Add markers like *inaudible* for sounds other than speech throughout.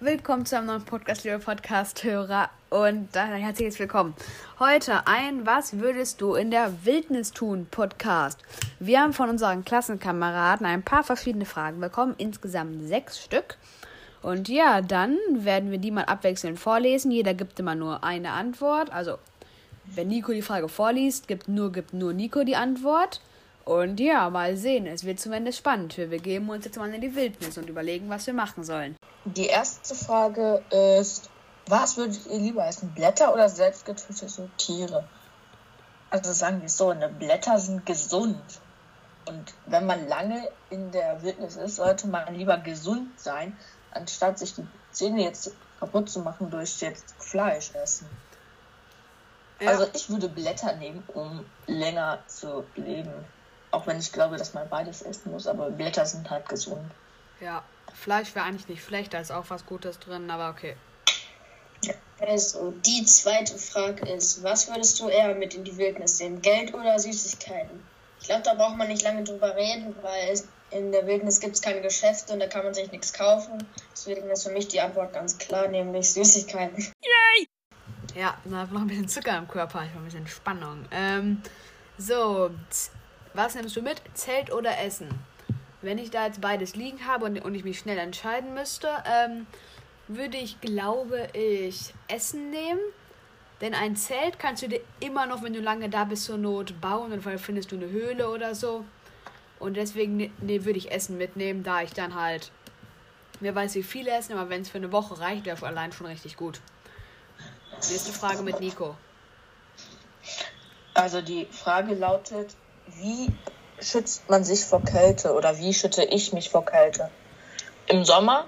Willkommen zu einem neuen Podcast, liebe Podcast-Hörer. Und dann herzliches Willkommen. Heute ein Was würdest du in der Wildnis tun Podcast. Wir haben von unseren Klassenkameraden ein paar verschiedene Fragen bekommen, insgesamt sechs Stück. Und ja, dann werden wir die mal abwechselnd vorlesen. Jeder gibt immer nur eine Antwort. Also, wenn Nico die Frage vorliest, gibt nur, gibt nur Nico die Antwort. Und ja, mal sehen. Es wird zumindest spannend. Wir begeben uns jetzt mal in die Wildnis und überlegen, was wir machen sollen. Die erste Frage ist, was würdet ihr lieber essen? Blätter oder selbstgetötete Tiere? Also sagen wir so, ne, Blätter sind gesund. Und wenn man lange in der Wildnis ist, sollte man lieber gesund sein, anstatt sich die Zähne jetzt kaputt zu machen durch jetzt Fleisch essen. Ja. Also ich würde Blätter nehmen, um länger zu leben. Auch wenn ich glaube, dass man beides essen muss, aber Blätter sind halt gesund. Ja, Fleisch wäre eigentlich nicht schlecht, da ist auch was Gutes drin, aber okay. Also, die zweite Frage ist, was würdest du eher mit in die Wildnis nehmen, Geld oder Süßigkeiten? Ich glaube, da braucht man nicht lange drüber reden, weil es, in der Wildnis gibt es keine Geschäfte und da kann man sich nichts kaufen. Deswegen ist für mich die Antwort ganz klar, nämlich Süßigkeiten. Yay! Ja, hat noch ein bisschen Zucker im Körper, ich ein bisschen Spannung. Ähm, so, was nimmst du mit? Zelt oder Essen? Wenn ich da jetzt beides liegen habe und, und ich mich schnell entscheiden müsste, ähm, würde ich, glaube ich, Essen nehmen. Denn ein Zelt kannst du dir immer noch, wenn du lange da bist, zur Not bauen und vielleicht findest du eine Höhle oder so. Und deswegen ne, ne, würde ich Essen mitnehmen, da ich dann halt, wer weiß wie viel essen, aber wenn es für eine Woche reicht, wäre allein schon richtig gut. Nächste Frage mit Nico. Also die Frage lautet, wie schützt man sich vor Kälte oder wie schütze ich mich vor Kälte? Im Sommer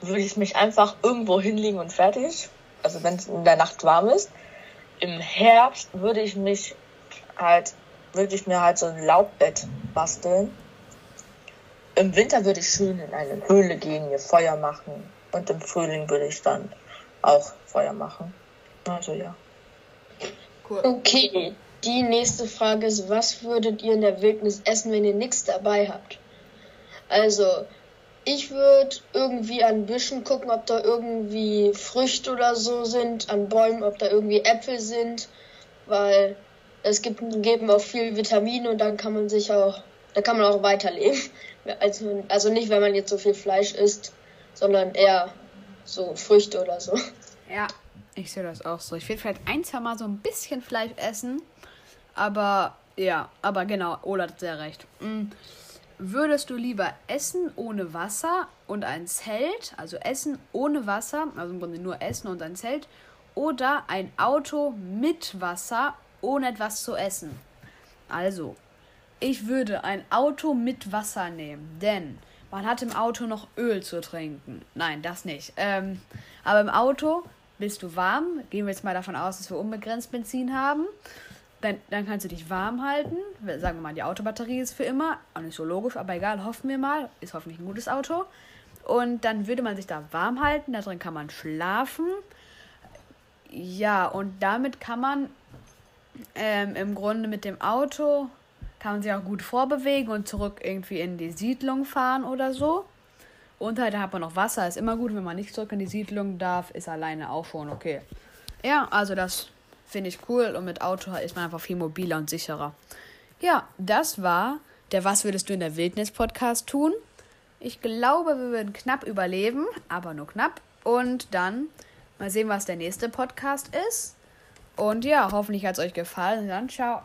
würde ich mich einfach irgendwo hinlegen und fertig. Also wenn es in der Nacht warm ist. Im Herbst würde ich mich halt, würde ich mir halt so ein Laubbett basteln. Im Winter würde ich schön in eine Höhle gehen, mir Feuer machen. Und im Frühling würde ich dann auch Feuer machen. Also ja. Cool. Okay, die nächste Frage ist, was würdet ihr in der Wildnis essen, wenn ihr nichts dabei habt? Also, ich würde irgendwie an Büschen gucken, ob da irgendwie Früchte oder so sind, an Bäumen, ob da irgendwie Äpfel sind, weil es gibt, geben auch viel Vitamine und dann kann man sich auch, da kann man auch weiterleben. *laughs* Also, also nicht, wenn man jetzt so viel Fleisch isst, sondern eher so Früchte oder so. Ja, ich sehe das auch so. Ich will vielleicht ein, zwei Mal so ein bisschen Fleisch essen, aber ja, aber genau, Ola hat sehr recht. Mhm. Würdest du lieber essen ohne Wasser und ein Zelt, also essen ohne Wasser, also im Grunde nur essen und ein Zelt, oder ein Auto mit Wasser ohne etwas zu essen? Also, ich würde ein Auto mit Wasser nehmen, denn man hat im Auto noch Öl zu trinken. Nein, das nicht. Ähm, aber im Auto bist du warm. Gehen wir jetzt mal davon aus, dass wir unbegrenzt Benzin haben. Dann, dann kannst du dich warm halten. Sagen wir mal, die Autobatterie ist für immer. Auch nicht so logisch, aber egal, hoffen wir mal. Ist hoffentlich ein gutes Auto. Und dann würde man sich da warm halten. Da drin kann man schlafen. Ja, und damit kann man ähm, im Grunde mit dem Auto kann man sich auch gut vorbewegen und zurück irgendwie in die Siedlung fahren oder so. Und halt, da hat man noch Wasser. Ist immer gut, wenn man nicht zurück in die Siedlung darf. Ist alleine auch schon okay. Ja, also das Finde ich cool und mit Auto ist man einfach viel mobiler und sicherer. Ja, das war der Was würdest du in der Wildnis Podcast tun? Ich glaube, wir würden knapp überleben, aber nur knapp. Und dann mal sehen, was der nächste Podcast ist. Und ja, hoffentlich hat es euch gefallen. Dann ciao.